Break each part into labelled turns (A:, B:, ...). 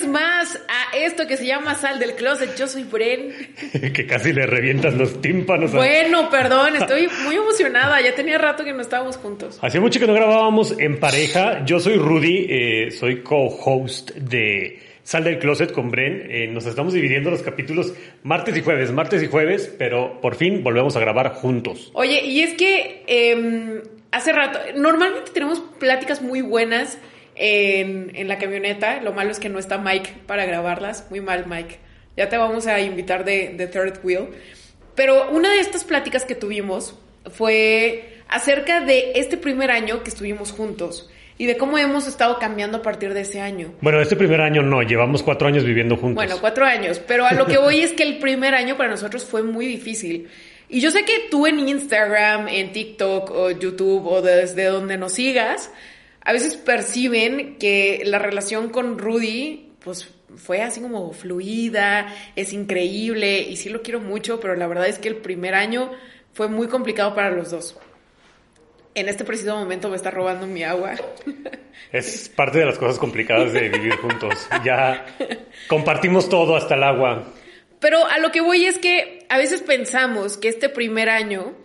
A: vez más a esto que se llama Sal del Closet. Yo soy Bren.
B: que casi le revientas los tímpanos. a-
A: Bueno, perdón, estoy muy emocionada. Ya tenía rato que no estábamos juntos.
B: Hacía mucho que no grabábamos en pareja. Yo soy Rudy, eh, soy co-host de Sal del Closet con Bren. Eh, nos estamos dividiendo los capítulos martes y jueves, martes y jueves, pero por fin volvemos a grabar juntos.
A: Oye, y es que eh, hace rato, normalmente tenemos pláticas muy buenas en, en la camioneta. Lo malo es que no está Mike para grabarlas. Muy mal, Mike. Ya te vamos a invitar de, de Third Wheel. Pero una de estas pláticas que tuvimos fue acerca de este primer año que estuvimos juntos y de cómo hemos estado cambiando a partir de ese año.
B: Bueno, este primer año no, llevamos cuatro años viviendo juntos.
A: Bueno, cuatro años, pero a lo que voy es que el primer año para nosotros fue muy difícil. Y yo sé que tú en Instagram, en TikTok o YouTube o desde donde nos sigas, a veces perciben que la relación con Rudy, pues fue así como fluida, es increíble y sí lo quiero mucho, pero la verdad es que el primer año fue muy complicado para los dos. En este preciso momento me está robando mi agua.
B: Es parte de las cosas complicadas de vivir juntos. Ya compartimos todo hasta el agua.
A: Pero a lo que voy es que a veces pensamos que este primer año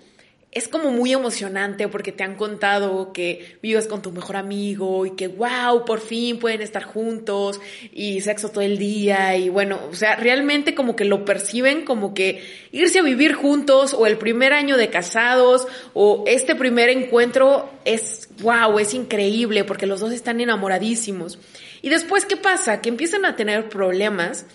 A: es como muy emocionante porque te han contado que vives con tu mejor amigo y que wow, por fin pueden estar juntos y sexo todo el día y bueno, o sea, realmente como que lo perciben como que irse a vivir juntos o el primer año de casados o este primer encuentro es wow, es increíble porque los dos están enamoradísimos. Y después, ¿qué pasa? Que empiezan a tener problemas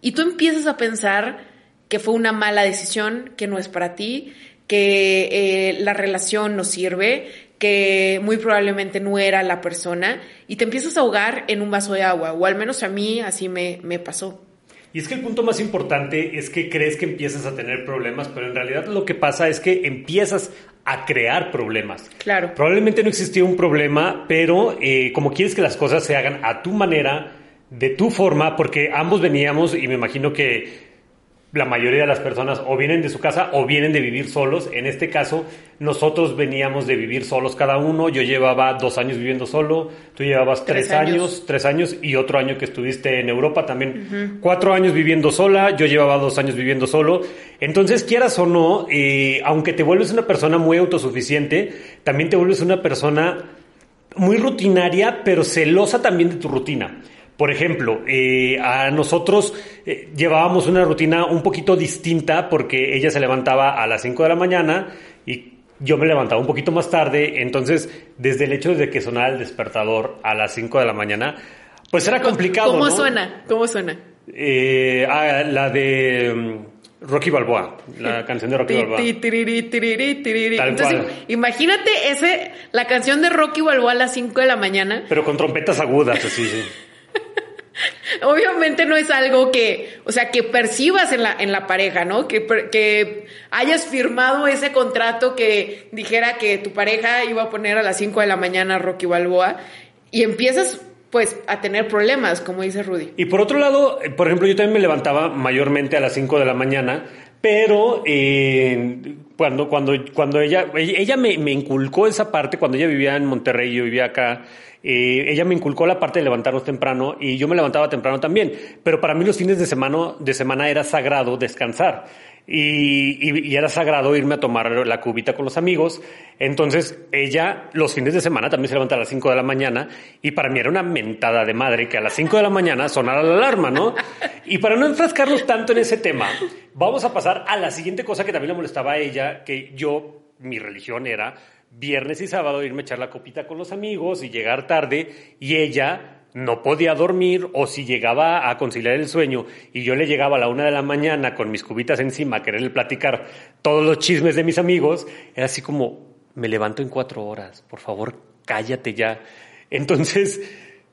A: y tú empiezas a pensar que fue una mala decisión, que no es para ti, que eh, la relación no sirve, que muy probablemente no era la persona, y te empiezas a ahogar en un vaso de agua, o al menos a mí así me, me pasó.
B: Y es que el punto más importante es que crees que empiezas a tener problemas, pero en realidad lo que pasa es que empiezas a crear problemas.
A: Claro.
B: Probablemente no existía un problema, pero eh, como quieres que las cosas se hagan a tu manera, de tu forma, porque ambos veníamos y me imagino que la mayoría de las personas o vienen de su casa o vienen de vivir solos. En este caso, nosotros veníamos de vivir solos cada uno. Yo llevaba dos años viviendo solo, tú llevabas tres,
A: Tres años.
B: años. tres años y otro año que estuviste en Europa también. Cuatro años viviendo sola, yo llevaba dos años viviendo solo. Entonces, quieras o no, eh, aunque te vuelves una persona muy autosuficiente, también te vuelves una persona muy rutinaria, pero celosa también de tu rutina. Por ejemplo, eh, a nosotros eh, llevábamos una rutina un poquito distinta porque ella se levantaba a las 5 de la mañana y yo me levantaba un poquito más tarde. Entonces, desde el hecho de que sonara el despertador a las 5 de la mañana, pues era complicado.
A: ¿Cómo
B: ¿no?
A: suena? ¿Cómo suena?
B: Eh, ah, la de mm, Rocky Balboa, la canción de Rocky Balboa.
A: Entonces, imagínate ese, la canción de Rocky Balboa a las 5 de la mañana.
B: Pero con trompetas agudas, así, sí.
A: Obviamente no es algo que, o sea, que percibas en la, en la pareja, ¿no? Que, que hayas firmado ese contrato que dijera que tu pareja iba a poner a las 5 de la mañana Rocky Balboa y empiezas, pues, a tener problemas, como dice Rudy.
B: Y por otro lado, eh, por ejemplo, yo también me levantaba mayormente a las 5 de la mañana, pero eh, cuando, cuando, cuando ella, ella me, me inculcó esa parte, cuando ella vivía en Monterrey yo vivía acá, eh, ella me inculcó la parte de levantarnos temprano y yo me levantaba temprano también, pero para mí los fines de semana, de semana era sagrado descansar. Y, y- y era sagrado irme a tomar la cubita con los amigos. Entonces ella los fines de semana también se levanta a las 5 de la mañana y para mí era una mentada de madre que a las 5 de la mañana sonara la alarma, ¿no? Y para no enfrascarnos tanto en ese tema, vamos a pasar a la siguiente cosa que también le molestaba a ella, que yo, mi religión era viernes y sábado irme a echar la copita con los amigos y llegar tarde y ella no podía dormir o si llegaba a conciliar el sueño y yo le llegaba a la una de la mañana con mis cubitas encima a quererle platicar todos los chismes de mis amigos, era así como, me levanto en cuatro horas, por favor, cállate ya. Entonces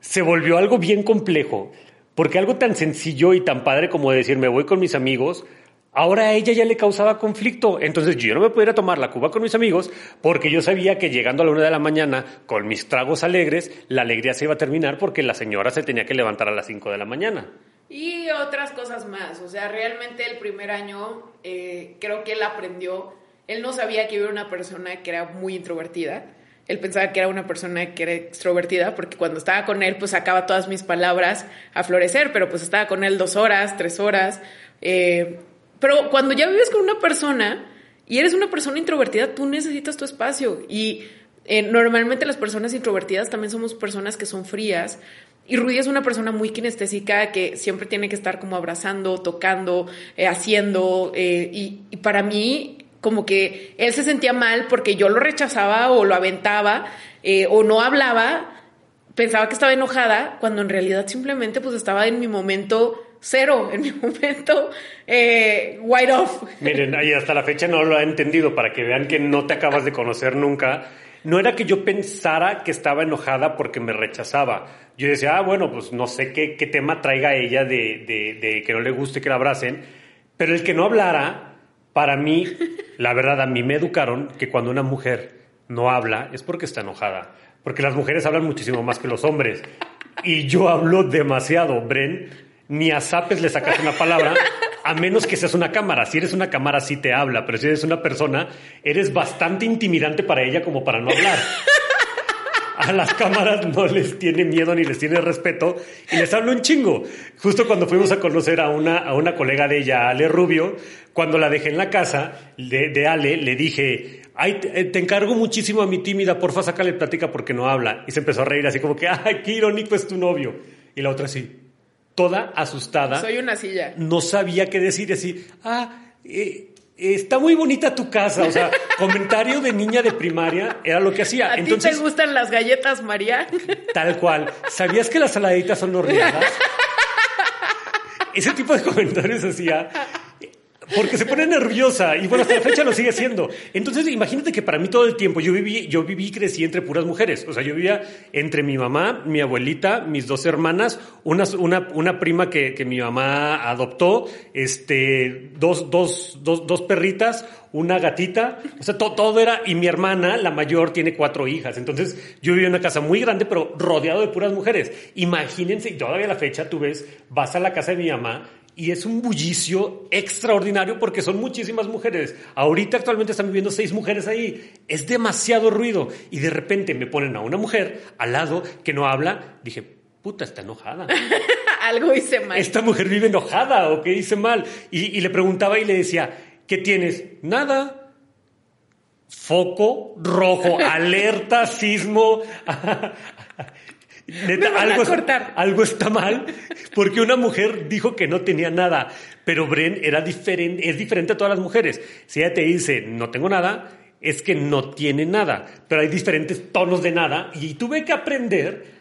B: se volvió algo bien complejo, porque algo tan sencillo y tan padre como decir, me voy con mis amigos, Ahora a ella ya le causaba conflicto, entonces yo no me podía tomar la cuba con mis amigos porque yo sabía que llegando a la una de la mañana con mis tragos alegres, la alegría se iba a terminar porque la señora se tenía que levantar a las cinco de la mañana.
A: Y otras cosas más. O sea, realmente el primer año eh, creo que él aprendió. Él no sabía que yo era una persona que era muy introvertida. Él pensaba que era una persona que era extrovertida porque cuando estaba con él pues sacaba todas mis palabras a florecer, pero pues estaba con él dos horas, tres horas. eh, pero cuando ya vives con una persona y eres una persona introvertida, tú necesitas tu espacio. Y eh, normalmente las personas introvertidas también somos personas que son frías. Y Rudy es una persona muy kinestésica que siempre tiene que estar como abrazando, tocando, eh, haciendo. eh, y, para mí, como que él se sentía mal porque yo lo rechazaba o lo aventaba o no hablaba. Pensaba que estaba enojada cuando en realidad simplemente pues estaba en mi momento cero, en mi momento eh, white off.
B: Miren, ahí hasta la fecha no lo ha entendido para que vean que no te acabas de conocer nunca. No era que yo pensara que estaba enojada porque me rechazaba. Yo decía, ah, bueno, pues no sé qué, qué tema traiga ella de, de- de que no le guste que la abracen. Pero el que no hablara, para mí, la verdad, a mí me educaron que cuando una mujer no habla es porque está enojada. Porque las mujeres hablan muchísimo más que los hombres. Y yo hablo demasiado, Bren. Ni a zapes le sacas una palabra, a menos que seas una cámara. Si eres una cámara, sí te habla, pero si eres una persona, eres bastante intimidante para ella como para no hablar. A las cámaras no les tiene miedo ni les tiene respeto y les hablo un chingo. Justo cuando fuimos a conocer a una, a una colega de ella, Ale Rubio, cuando la dejé en la casa de, de Ale, le dije, ay, te, eh, encargo muchísimo a mi tímida, porfa, sácale plática porque no habla. Y se empezó a reír así como que, ay, qué irónico es tu novio. Y la otra así, toda asustada
A: Soy una silla.
B: no sabía qué decir, así, ah, eh, está muy bonita tu casa, o sea, comentario de niña de primaria era lo que hacía.
A: ¿A ti
B: Entonces,
A: te gustan las galletas, María?
B: tal cual, ¿sabías que las saladitas son horneadas? Ese tipo de comentarios hacía porque se pone nerviosa y bueno, hasta la fecha lo sigue haciendo. Entonces, imagínate que para mí todo el tiempo yo viví, yo viví y crecí entre puras mujeres. O sea, yo vivía entre mi mamá, mi abuelita, mis dos hermanas, una, una, una prima que, que mi mamá adoptó, este, dos, dos, dos, dos perritas, una gatita. O sea, to- todo era, y mi hermana, la mayor, tiene cuatro hijas. Entonces, yo vivía en una casa muy grande, pero rodeado de puras mujeres. Imagínense, y todavía a la fecha tú ves, vas a la casa de mi mamá y es un bullicio extraordinario porque son muchísimas mujeres. Ahorita actualmente están viviendo seis mujeres ahí. Es demasiado ruido. Y de repente me ponen a una mujer al lado que no habla. Dije, puta, está enojada.
A: Algo hice mal.
B: Esta mujer vive enojada o qué hice mal. Y, y le preguntaba y le decía, ¿qué tienes? Nada. Foco rojo, alerta, sismo. Neta,
A: Me
B: algo, algo está mal porque una mujer dijo que no tenía nada, pero Bren era diferente, es diferente a todas las mujeres. Si ella te dice no tengo nada, es que no tiene nada, pero hay diferentes tonos de nada y tuve que aprender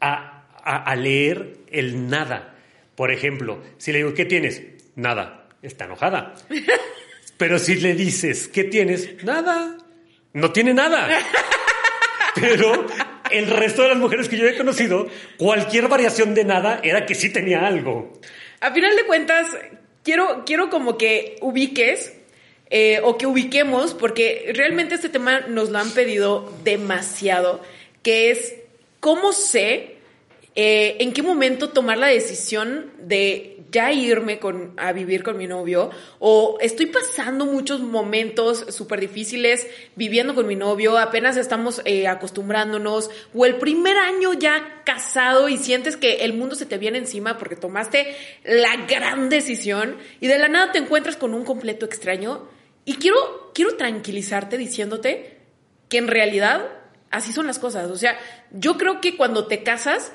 B: a, a- a leer el nada. Por ejemplo, si le digo ¿qué tienes? Nada, está enojada. Pero si le dices ¿qué tienes? Nada, no tiene nada. Pero el resto de las mujeres que yo he conocido, cualquier variación de nada era que sí tenía algo.
A: A final de cuentas, quiero, quiero como que ubiques eh, o que ubiquemos, porque realmente este tema nos lo han pedido demasiado, que es cómo sé eh, en qué momento tomar la decisión de ya irme con, a vivir con mi novio o estoy pasando muchos momentos súper difíciles viviendo con mi novio, apenas estamos eh, acostumbrándonos o el primer año ya casado y sientes que el mundo se te viene encima porque tomaste la gran decisión y de la nada te encuentras con un completo extraño y quiero, quiero tranquilizarte diciéndote que en realidad así son las cosas. O sea, yo creo que cuando te casas,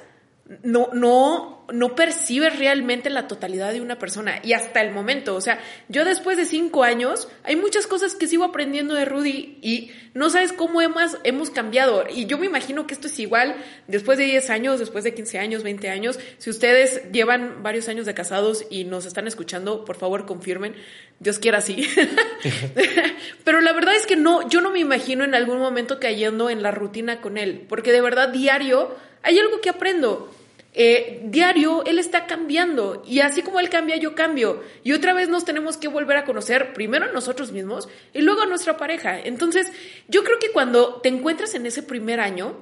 A: no, no, no percibes realmente la totalidad de una persona. Y hasta el momento, o sea, yo después de cinco años, hay muchas cosas que sigo aprendiendo de Rudy y no sabes cómo hemos, hemos cambiado. Y yo me imagino que esto es igual después de 10 años, después de 15 años, 20 años. Si ustedes llevan varios años de casados y nos están escuchando, por favor confirmen. Dios quiera así. Pero la verdad es que no, yo no me imagino en algún momento cayendo en la rutina con él, porque de verdad diario hay algo que aprendo. Eh, diario él está cambiando y así como él cambia, yo cambio. Y otra vez nos tenemos que volver a conocer primero a nosotros mismos y luego a nuestra pareja. Entonces, yo creo que cuando te encuentras en ese primer año,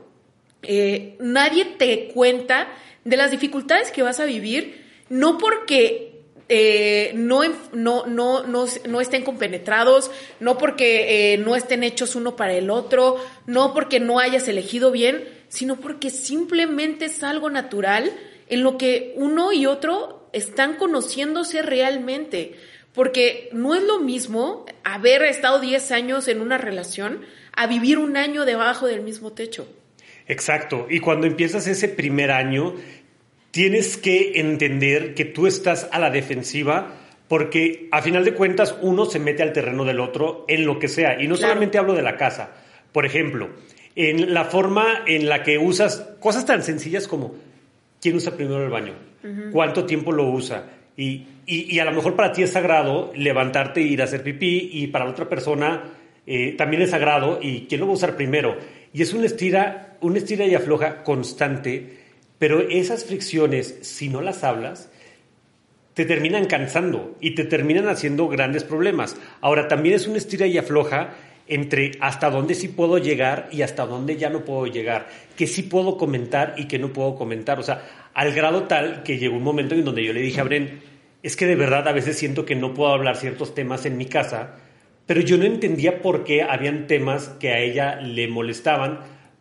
A: eh, nadie te cuenta de las dificultades que vas a vivir, no porque eh, no, no, no, no, estén compenetrados, no porque no estén hechos uno para el otro, no porque no hayas elegido bien, sino porque simplemente es algo natural en lo que uno y otro están conociéndose realmente. Porque no es lo mismo haber estado 10 años en una relación a vivir un año debajo del mismo techo.
B: Exacto. Y cuando empiezas ese primer año, tienes que entender que tú estás a la defensiva porque a final de cuentas uno se mete al terreno del otro en lo que sea. Y no solamente hablo de la casa. Por ejemplo, en la forma en la que usas cosas tan sencillas como quién usa primero el baño, cuánto tiempo lo usa. Y, y, a lo mejor para ti es sagrado levantarte e ir a hacer pipí y para la otra persona eh, también es sagrado y quién lo va a usar primero. Y es una estira, una estira y afloja constante, pero esas fricciones, si no las hablas, te terminan cansando y te terminan haciendo grandes problemas. Ahora, también es una estira y afloja entre hasta dónde sí puedo llegar y hasta dónde ya no puedo llegar, que sí puedo comentar y que no puedo comentar. O sea, al grado tal que llegó un momento en donde yo le dije a Bren, es que de verdad a veces siento que no puedo hablar ciertos temas en mi casa, pero yo no entendía por qué habían temas que a ella le molestaban.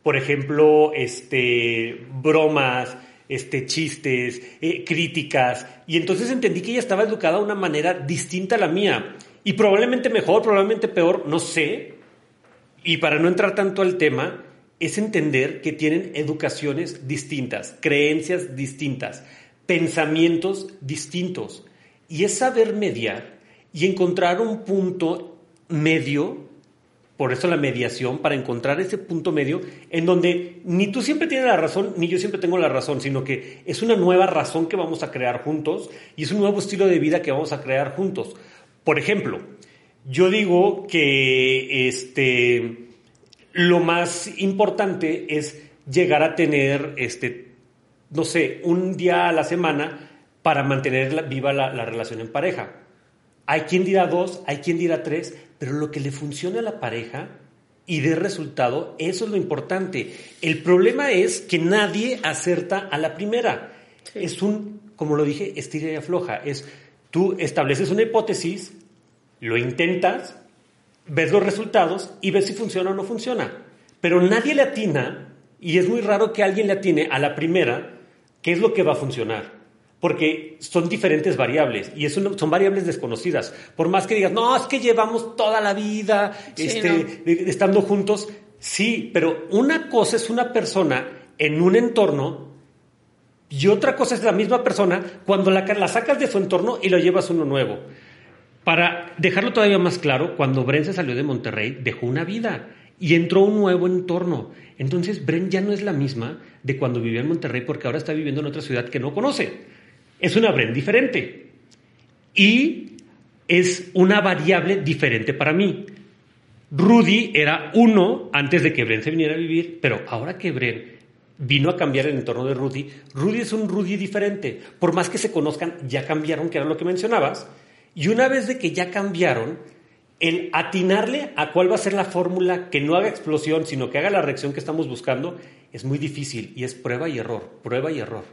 B: Por ejemplo, este, bromas, este, chistes, eh, críticas. Y entonces entendí que ella estaba educada de una manera distinta a la mía. Y probablemente mejor, probablemente peor, no sé, y para no entrar tanto al tema, es entender que tienen educaciones distintas, creencias distintas, pensamientos distintos. Y es saber mediar y encontrar un punto medio, por eso la mediación, para encontrar ese punto medio en donde ni tú siempre tienes la razón, ni yo siempre tengo la razón, sino que es una nueva razón que vamos a crear juntos y es un nuevo estilo de vida que vamos a crear juntos. Por ejemplo, yo digo que este lo más importante es llegar a tener, este, no sé, un día a la semana para mantener viva la, la relación en pareja. Hay quien dirá dos, hay quien dirá tres, pero lo que le funcione a la pareja y dé resultado, eso es lo importante. El problema es que nadie acerta a la primera. Es un, como lo dije, estira y afloja. Es tú estableces una hipótesis, lo intentas, ves los resultados y ves si funciona o no funciona. Pero nadie le atina, y es muy raro que alguien le atine a la primera, qué es lo que va a funcionar. Porque son diferentes variables y son variables desconocidas. Por más que digas, no, es que llevamos toda la vida este, estando juntos. Sí, pero una cosa es una persona en un entorno y otra cosa es la misma persona cuando la, la sacas de su entorno y lo llevas a uno nuevo. Para dejarlo todavía más claro, cuando Bren se salió de Monterrey, dejó una vida y entró un nuevo entorno. Entonces, Bren ya no es la misma de cuando vivía en Monterrey porque ahora está viviendo en otra ciudad que no conoce. Es una Bren diferente. Y es una variable diferente para mí. Rudy era uno antes de que Bren se viniera a vivir, pero ahora que Bren vino a cambiar el entorno de Rudy, Rudy es un Rudy diferente. Por más que se conozcan, ya cambiaron, que era lo que mencionabas. Y una vez de que ya cambiaron, el atinarle a cuál va a ser la fórmula que no haga explosión, sino que haga la reacción que estamos buscando, es muy difícil y es prueba y error, prueba y error.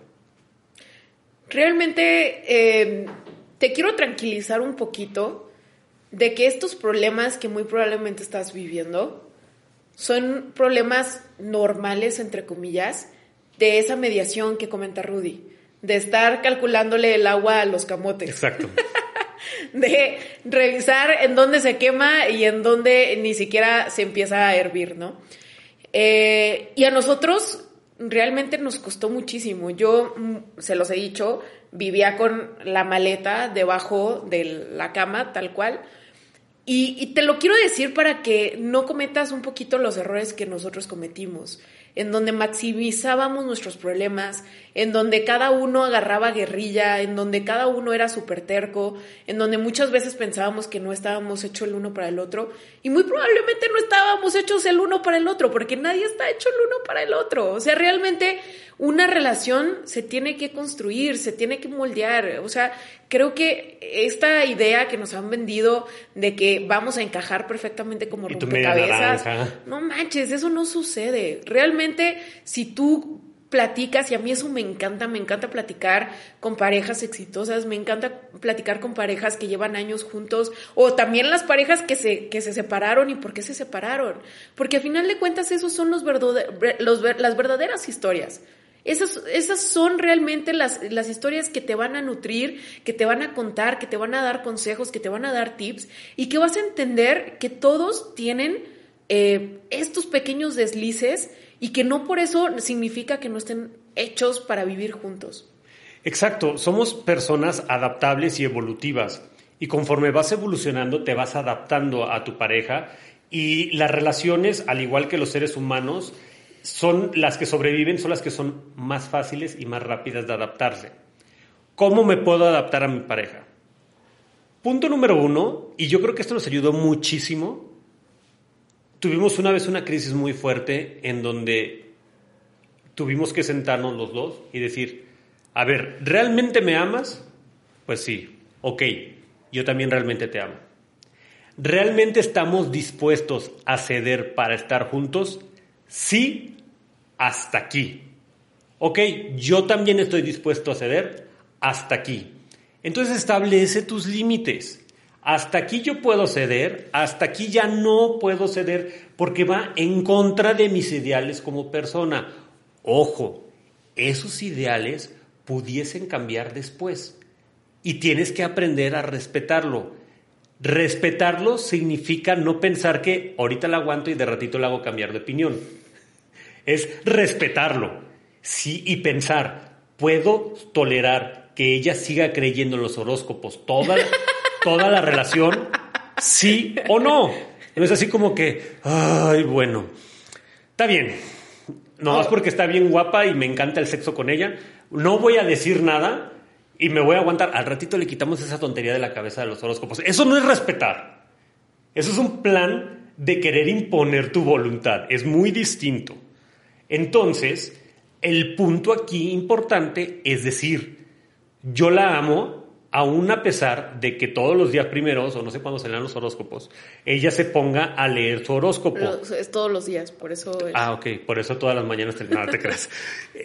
A: Realmente eh, te quiero tranquilizar un poquito de que estos problemas que muy probablemente estás viviendo son problemas normales, entre comillas, de esa mediación que comenta Rudy, de estar calculándole el agua a los camotes.
B: Exacto.
A: de revisar en dónde se quema y en dónde ni siquiera se empieza a hervir, ¿no? Eh, y a nosotros realmente nos costó muchísimo. Yo, mm, se los he dicho, vivía con la maleta debajo de la cama, tal cual. Y, y, te lo quiero decir para que no cometas un poquito los errores que nosotros cometimos en donde maximizábamos nuestros problemas, en donde cada uno agarraba guerrilla, en donde cada uno era súper terco, en donde muchas veces pensábamos que no estábamos hechos el uno para el otro, y muy probablemente no estábamos hechos el uno para el otro, porque nadie está hecho el uno para el otro. O sea, realmente una relación se tiene que construir, se tiene que moldear. O sea, creo que esta idea que nos han vendido de que vamos a encajar perfectamente como rompecabezas, no manches, eso no sucede. Realmente, si tú platicas, y a mí eso me encanta, me encanta platicar con parejas exitosas, me encanta platicar con parejas que llevan años juntos, o también las parejas que se, que se separaron y por qué se separaron. Porque al final de cuentas, esos son los, los las verdaderas historias. Esas, esas son realmente las, las, historias que te van a nutrir, que te van a contar, que te van a dar consejos, que te van a dar tips y que vas a entender que todos tienen eh, estos pequeños deslices y que no por eso significa que no estén hechos para vivir juntos.
B: Exacto, somos personas adaptables y evolutivas y conforme vas evolucionando te vas adaptando a tu pareja y las relaciones, al igual que los seres humanos, son las que sobreviven, son las que son más fáciles y más rápidas de adaptarse. ¿Cómo me puedo adaptar a mi pareja? Punto número uno, y yo creo que esto nos ayudó muchísimo, tuvimos una vez una crisis muy fuerte en donde tuvimos que sentarnos los dos y decir, a ver, ¿realmente me amas? Pues sí, ok, yo también realmente te amo. ¿Realmente estamos dispuestos a ceder para estar juntos? Sí hasta aquí. Ok, yo también estoy dispuesto a ceder hasta aquí. Entonces establece tus límites. Hasta aquí yo puedo ceder, hasta aquí ya no puedo ceder porque va en contra de mis ideales como persona. Ojo, esos ideales pudiesen cambiar después y tienes que aprender a respetarlo. Respetarlo significa no pensar que ahorita la aguanto y de ratito la hago cambiar de opinión es respetarlo. Sí, y pensar, ¿puedo tolerar que ella siga creyendo en los horóscopos toda, toda la relación? ¿Sí o no? No es así como que, ay, bueno, está bien. No es porque está bien guapa y me encanta el sexo con ella. No voy a decir nada y me voy a aguantar. Al ratito le quitamos esa tontería de la cabeza de los horóscopos. Eso no es respetar. Eso es un plan de querer imponer tu voluntad. Es muy distinto. Entonces, el punto aquí importante es decir, yo la amo aún a pesar de que todos los días primeros, o no sé cuándo se los horóscopos, ella se ponga a leer su horóscopo.
A: es todos los días, por eso...
B: Ah, ok, por eso todas las mañanas te, nada te creas.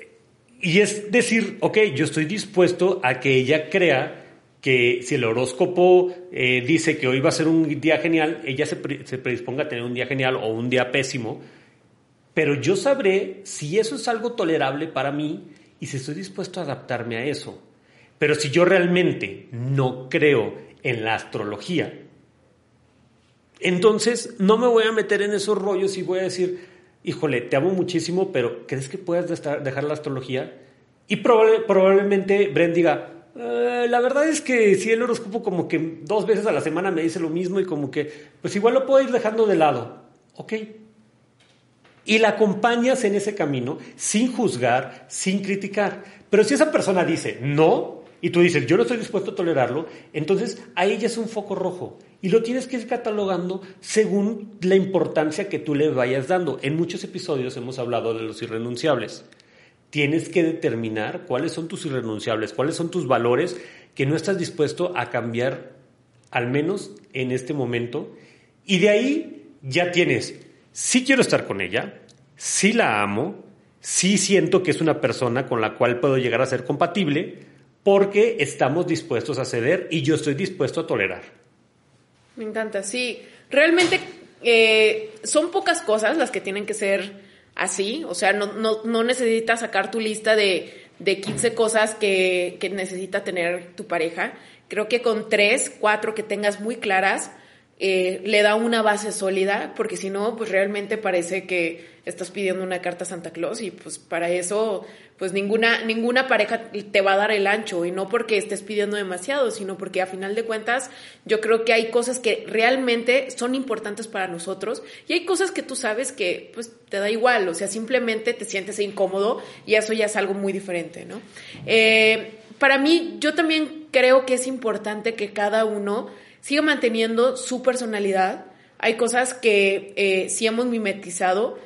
B: y es decir, ok, yo estoy dispuesto a que ella crea que si el horóscopo eh, dice que hoy va a ser un día genial, ella se, se predisponga a tener un día genial o un día pésimo, pero yo sabré si eso es algo tolerable para mí y si estoy dispuesto a adaptarme a eso. Pero si yo realmente no creo en la astrología, entonces no me voy a meter en esos rollos y voy a decir, híjole, te amo muchísimo, pero ¿crees que puedas dejar la astrología? Y probablemente Bren diga, eh, la verdad es que si el horóscopo como que dos veces a la semana me dice lo mismo y como que, pues igual lo puedo ir dejando de lado. Ok, y la acompañas en ese camino sin juzgar, sin criticar. Pero si esa persona dice no, y tú dices yo no estoy dispuesto a tolerarlo, entonces ahí ya es un foco rojo. Y lo tienes que ir catalogando según la importancia que tú le vayas dando. En muchos episodios hemos hablado de los irrenunciables. Tienes que determinar cuáles son tus irrenunciables, cuáles son tus valores que no estás dispuesto a cambiar al menos en este momento, y de ahí ya tienes, sí quiero estar con ella, sí la amo, sí siento que es una persona con la cual puedo llegar a ser compatible, porque estamos dispuestos a ceder y yo estoy dispuesto a tolerar.
A: Me encanta, sí. Realmente eh, son pocas cosas las que tienen que ser así, o sea, no, no, no necesitas sacar tu lista de, de 15 cosas que, que necesita tener tu pareja. Creo que con tres, cuatro que tengas muy claras, eh, le da una base sólida, porque si no, pues realmente parece que estás pidiendo una carta a Santa Claus y pues para eso, pues ninguna, ninguna pareja te va a dar el ancho y no porque estés pidiendo demasiado, sino porque a final de cuentas yo creo que hay cosas que realmente son importantes para nosotros y hay cosas que tú sabes que pues te da igual, o sea, simplemente te sientes incómodo y eso ya es algo muy diferente, ¿no? Eh, para mí, yo también creo que es importante que cada uno siga manteniendo su personalidad. Hay cosas que eh, sí hemos mimetizado,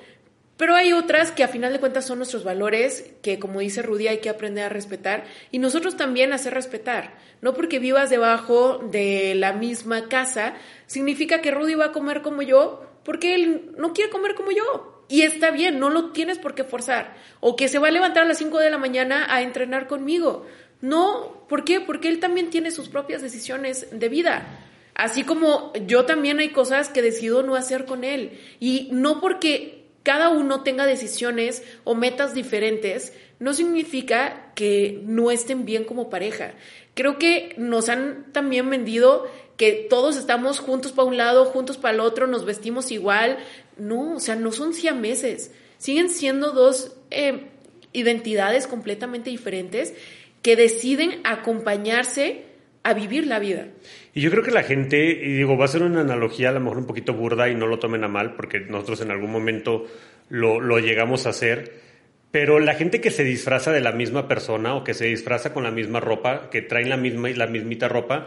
A: pero hay otras que a final de cuentas son nuestros valores, que como dice Rudy hay que aprender a respetar y nosotros también hacer respetar. No porque vivas debajo de la misma casa, significa que Rudy va a comer como yo, porque él no quiere comer como yo. Y está bien, no lo tienes por qué forzar. O que se va a levantar a las 5 de la mañana a entrenar conmigo. No, ¿por qué? Porque él también tiene sus propias decisiones de vida. Así como yo también hay cosas que decido no hacer con él. Y no porque cada uno tenga decisiones o metas diferentes, no significa que no estén bien como pareja. Creo que nos han también vendido que todos estamos juntos para un lado, juntos para el otro, nos vestimos igual. No, o sea, no son siameses. Siguen siendo dos eh, identidades completamente diferentes que deciden acompañarse a vivir la vida.
B: Y yo creo que la gente, y digo, va a ser una analogía a lo mejor un poquito burda y no lo tomen a mal, porque nosotros en algún momento lo, lo llegamos a hacer, pero la gente que se disfraza de la misma persona o que se disfraza con la misma ropa, que traen la misma la mismita ropa,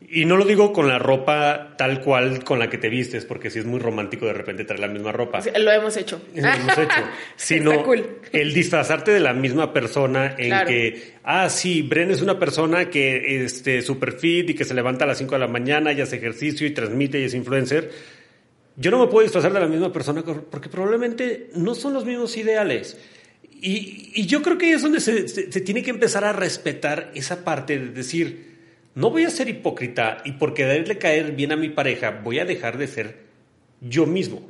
B: y no lo digo con la ropa tal cual con la que te vistes, porque sí es muy romántico de repente traer la misma ropa.
A: Lo hemos hecho.
B: Lo hemos hecho. Sino el disfrazarte de la misma persona en que, ah, sí, Bren es una persona que este super fit y que se levanta a las 5 de la mañana y hace ejercicio y transmite y es influencer. Yo no me puedo disfrazar de la misma persona porque probablemente no son los mismos ideales. Y, y yo creo que es donde se, se, se tiene que empezar a respetar esa parte de decir, no voy a ser hipócrita y por quererle caer bien a mi pareja voy a dejar de ser yo mismo.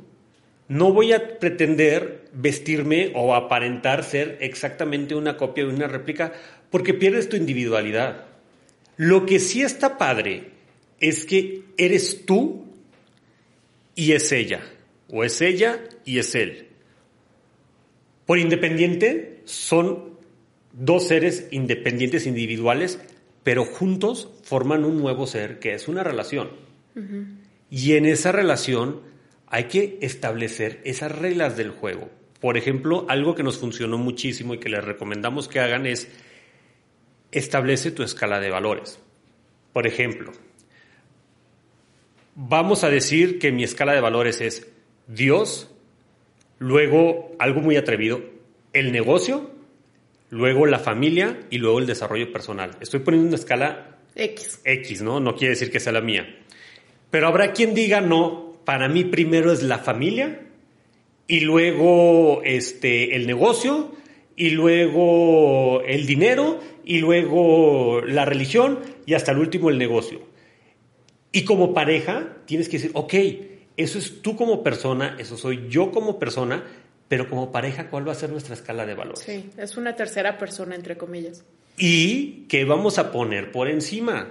B: No voy a pretender vestirme o aparentar ser exactamente una copia de una réplica porque pierdes tu individualidad. Lo que sí está padre es que eres tú y es ella, o es ella y es él. Por independiente, son dos seres independientes individuales pero juntos forman un nuevo ser que es una relación. Y en esa relación hay que establecer esas reglas del juego. Por ejemplo, algo que nos funcionó muchísimo y que les recomendamos que hagan es establece tu escala de valores. Por ejemplo, vamos a decir que mi escala de valores es Dios, luego algo muy atrevido, el negocio luego la familia y luego el desarrollo personal. Estoy poniendo una escala
A: X.
B: X, ¿no? No quiere decir que sea la mía. Pero habrá quien diga, no, para mí primero es la familia y luego este, el negocio y luego el dinero y luego la religión y hasta el último el negocio. Y como pareja tienes que decir, ok, eso es tú como persona, eso soy yo como persona, pero como pareja, ¿cuál va a ser nuestra escala de valores?
A: Sí, es una tercera persona, entre comillas.
B: ¿Y qué vamos a poner por encima?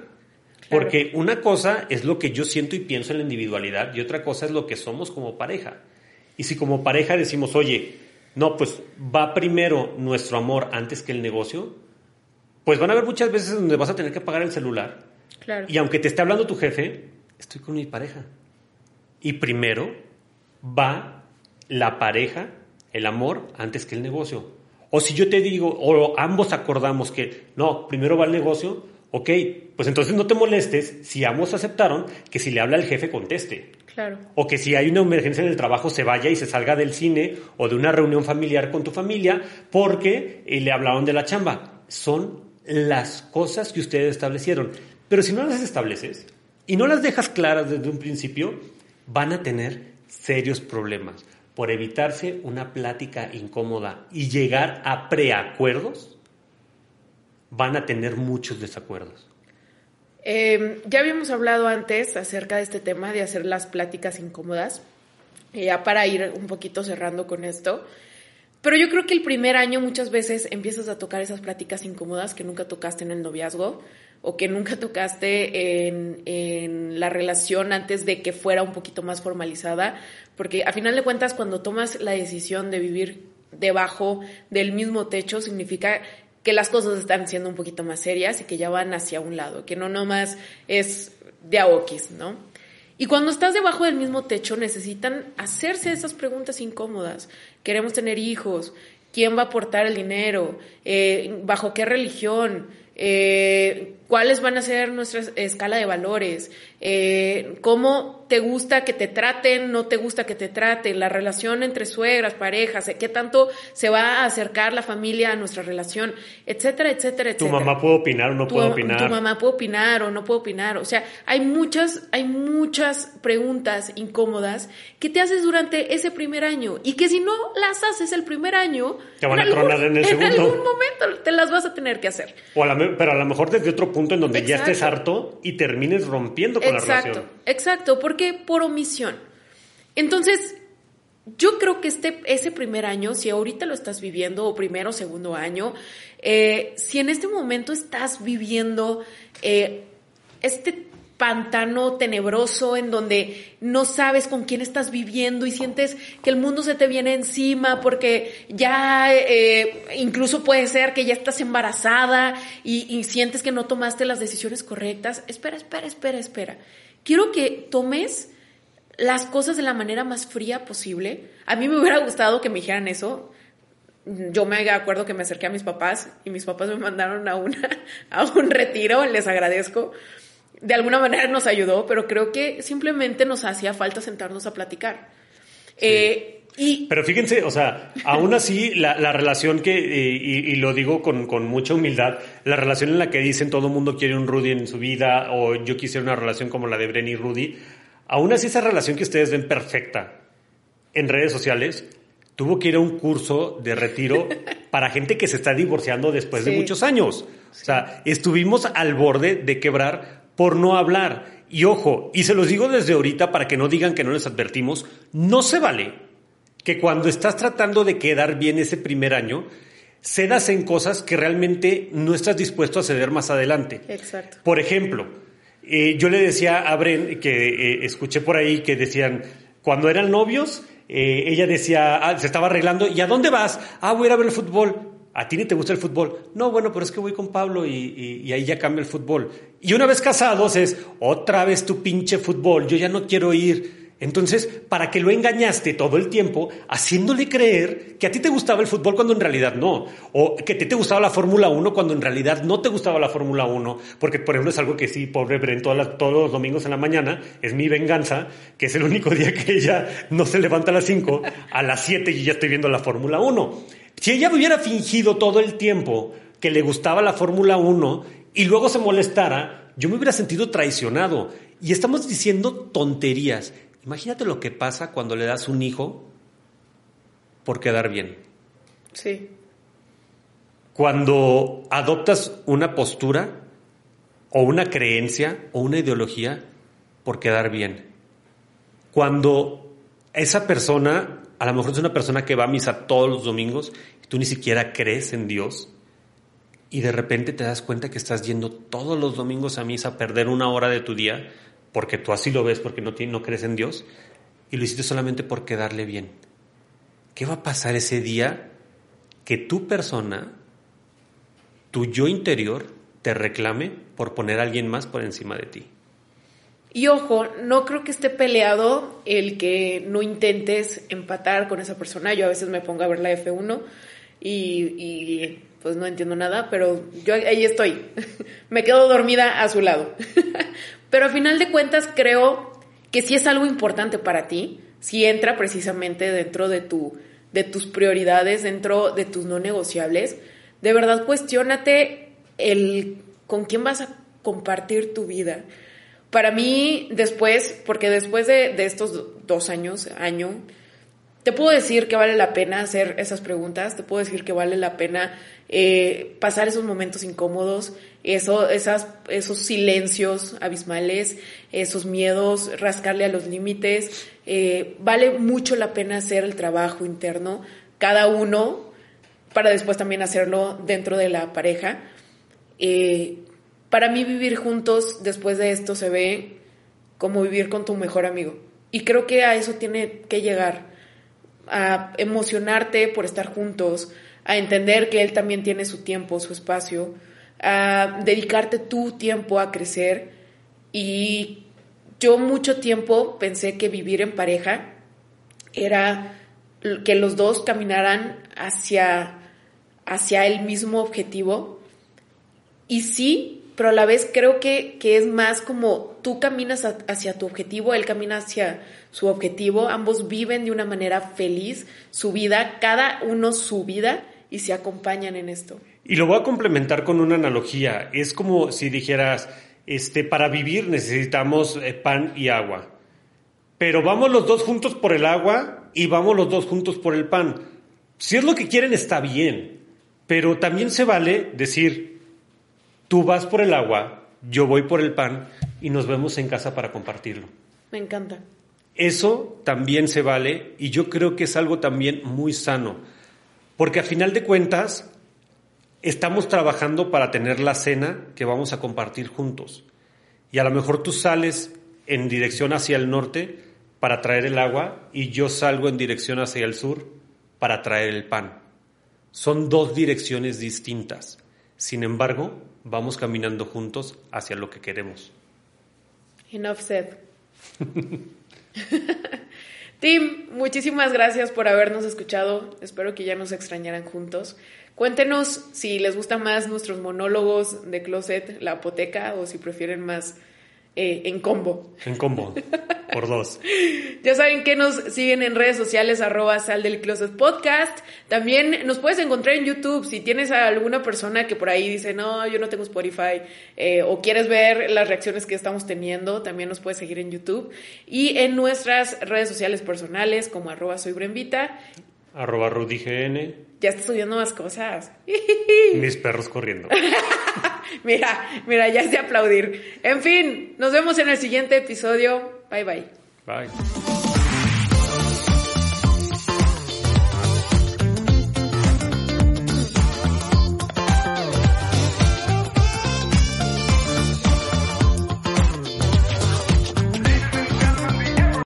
B: Porque una cosa es lo que yo siento y pienso en la individualidad y otra cosa es lo que somos como pareja. Y si como pareja decimos, oye, no, pues va primero nuestro amor antes que el negocio, pues van a haber muchas veces donde vas a tener que pagar el celular.
A: Claro.
B: Y aunque te esté hablando tu jefe, estoy con mi pareja. Y primero va la pareja el amor antes que el negocio. O si yo te digo, o ambos acordamos que no, primero va el negocio, ok, pues entonces no te molestes si ambos aceptaron que si le habla el jefe conteste.
A: Claro.
B: O que si hay una emergencia en el trabajo se vaya y se salga del cine o de una reunión familiar con tu familia porque eh, le hablaron de la chamba. Son las cosas que ustedes establecieron. Pero si no las estableces, y no las dejas claras desde un principio, van a tener serios problemas. Por evitarse una plática incómoda y llegar a preacuerdos, van a tener muchos desacuerdos.
A: Eh, ya habíamos hablado antes acerca de este tema de hacer las pláticas incómodas, ya para ir un poquito cerrando con esto. Pero yo creo que el primer año muchas veces empiezas a tocar esas pláticas incómodas que nunca tocaste en el noviazgo o que nunca tocaste en, en, la relación antes de que fuera un poquito más formalizada, porque a final de cuentas cuando tomas la decisión de vivir debajo del mismo techo significa que las cosas están siendo un poquito más serias y que ya van hacia un lado, que no nomás es de aokis, ¿no? Y cuando estás debajo del mismo techo necesitan hacerse esas preguntas incómodas. Queremos tener hijos, quién va a aportar el dinero, eh, bajo qué religión, eh, cuáles van a ser nuestra escala de valores, eh, cómo te gusta que te traten, no te gusta que te traten, la relación entre suegras, parejas, qué tanto se va a acercar la familia a nuestra relación, etcétera, etcétera, etcétera.
B: Tu mamá puede opinar o no
A: tu,
B: puede opinar.
A: Tu mamá puede opinar o no puede opinar. O sea, hay muchas, hay muchas preguntas incómodas que te haces durante ese primer año y que si no las haces el primer año,
B: te van a
A: algún,
B: tronar en el
A: en
B: segundo.
A: algún momento te las vas a tener que hacer.
B: O a la, pero a lo mejor desde otro punto en donde ya
A: Exacto.
B: estés harto y termines rompiendo con la
A: Exacto,
B: relación.
A: exacto, porque por omisión. Entonces, yo creo que este, ese primer año, si ahorita lo estás viviendo, o primero o segundo año, eh, si en este momento estás viviendo eh, este pantano tenebroso en donde no sabes con quién estás viviendo y sientes que el mundo se te viene encima porque ya eh, incluso puede ser que ya estás embarazada y, y sientes que no tomaste las decisiones correctas. Espera, espera, espera, espera. Quiero que tomes las cosas de la manera más fría posible. A mí me hubiera gustado que me dijeran eso. Yo me acuerdo que me acerqué a mis papás y mis papás me mandaron a, una, a un retiro, les agradezco. De alguna manera nos ayudó, pero creo que simplemente nos hacía falta sentarnos a platicar.
B: Sí.
A: Eh, y,
B: Pero fíjense, o sea, aún así, la, la relación que, eh, y, y, lo digo con, con, mucha humildad, la relación en la que dicen todo el mundo quiere un Rudy en su vida, o yo quisiera una relación como la de Bren y Rudy, aún así esa relación que ustedes ven perfecta en redes sociales, tuvo que ir a un curso de retiro para gente que se está divorciando después sí. de muchos años. O sea, estuvimos al borde de quebrar por no hablar. Y ojo, y se los digo desde ahorita para que no digan que no les advertimos, no se vale que cuando estás tratando de quedar bien ese primer año, cedas en cosas que realmente no estás dispuesto a ceder más adelante.
A: Exacto.
B: Por ejemplo, eh, yo le decía a Bren que eh, escuché por ahí que decían, cuando eran novios, eh, ella decía, ah, se estaba arreglando, ¿y a dónde vas? Ah, voy a ir a ver el fútbol. ¿A ti ni te gusta el fútbol? No, bueno, pero es que voy con Pablo y, y, ahí ya cambia el fútbol. Y una vez casados es, otra vez tu pinche fútbol, yo ya no quiero ir. Entonces, ¿para que lo engañaste todo el tiempo haciéndole creer que a ti te gustaba el fútbol cuando en realidad no? O que a ti te gustaba la Fórmula 1 cuando en realidad no te gustaba la Fórmula 1? Porque, por ejemplo, es algo que sí, pobre Bren, todas todos los domingos en la mañana, es mi venganza, que es el único día que ella no se levanta a las 5, a las 7 y ya estoy viendo la Fórmula 1. Si ella me hubiera fingido todo el tiempo que le gustaba la Fórmula 1 y luego se molestara, yo me hubiera sentido traicionado. Y estamos diciendo tonterías. Imagínate lo que pasa cuando le das un hijo por quedar bien.
A: Sí.
B: Cuando adoptas una postura o una creencia o una ideología por quedar bien. Cuando esa persona, a lo mejor es una persona que va a misa todos los domingos, y tú ni siquiera crees en Dios, y de repente te das cuenta que estás yendo todos los domingos a misa a perder una hora de tu día, porque tú así lo ves, porque no, no crees en Dios, y lo hiciste solamente por quedarle bien. ¿Qué va a pasar ese día que tu persona, tu yo interior, te reclame por poner a alguien más por encima de ti?
A: Y ojo, no creo que esté peleado el que no intentes empatar con esa persona. Yo a veces me pongo a ver la F1 y, y pues no entiendo nada, pero yo ahí estoy. me quedo dormida a su lado. pero a final de cuentas creo que si es algo importante para ti, si entra precisamente dentro de, tu, de tus prioridades, dentro de tus no negociables, de verdad cuestiónate el con quién vas a compartir tu vida para mí, después, porque después de, estos dos años, año, te puedo decir que vale la pena hacer esas preguntas, te puedo decir que vale la pena eh, pasar esos momentos incómodos, esos silencios abismales, esos miedos, rascarle a los límites. Eh, vale mucho la pena hacer el trabajo interno, cada uno, para después también hacerlo dentro de la pareja. Eh, para mí vivir juntos después de esto se ve como vivir con tu mejor amigo. Y creo que a eso tiene que llegar a emocionarte por estar juntos, a entender que él también tiene su tiempo, su espacio, a dedicarte tu tiempo a crecer. Y yo mucho tiempo pensé que vivir en pareja era que los dos caminaran hacia, hacia el mismo objetivo. Y sí, pero a la vez creo que, que es más como tú caminas hacia tu objetivo, él camina hacia su objetivo, ambos viven de una manera feliz su vida, cada uno su vida y se acompañan en esto.
B: Y lo voy a complementar con una analogía, es como si dijeras, este, para vivir necesitamos eh, pan y agua, pero vamos los dos juntos por el agua y vamos los dos juntos por el pan. Si es lo que quieren está bien, pero también se vale decir, Tú vas por el agua, yo voy por el pan y nos vemos en casa para compartirlo.
A: Me encanta.
B: Eso también se vale y yo creo que es algo también muy sano, porque a final de cuentas estamos trabajando para tener la cena que vamos a compartir juntos. Y a lo mejor tú sales en dirección hacia el norte para traer el agua y yo salgo en dirección hacia el sur para traer el pan. Son dos direcciones distintas. Sin embargo, vamos caminando juntos hacia lo que queremos.
A: Enough said. Tim, muchísimas gracias por habernos escuchado. Espero que ya nos extrañaran juntos. Cuéntenos si les gustan más nuestros monólogos de Closet, la apoteca, o si prefieren más eh, en combo.
B: En combo, por dos.
A: ya saben que nos siguen en redes sociales, arroba sal del closet podcast. También nos puedes encontrar en YouTube. Si tienes a alguna persona que por ahí dice, no, yo no tengo Spotify, eh, o quieres ver las reacciones que estamos teniendo, también nos puedes seguir en YouTube. Y en nuestras redes sociales personales, como arroba soy Brembita.
B: Arroba RudyGN.
A: Ya estás subiendo más cosas.
B: Mis perros corriendo.
A: mira, mira, ya es de aplaudir. En fin, nos vemos en el siguiente episodio. Bye bye.
B: Bye.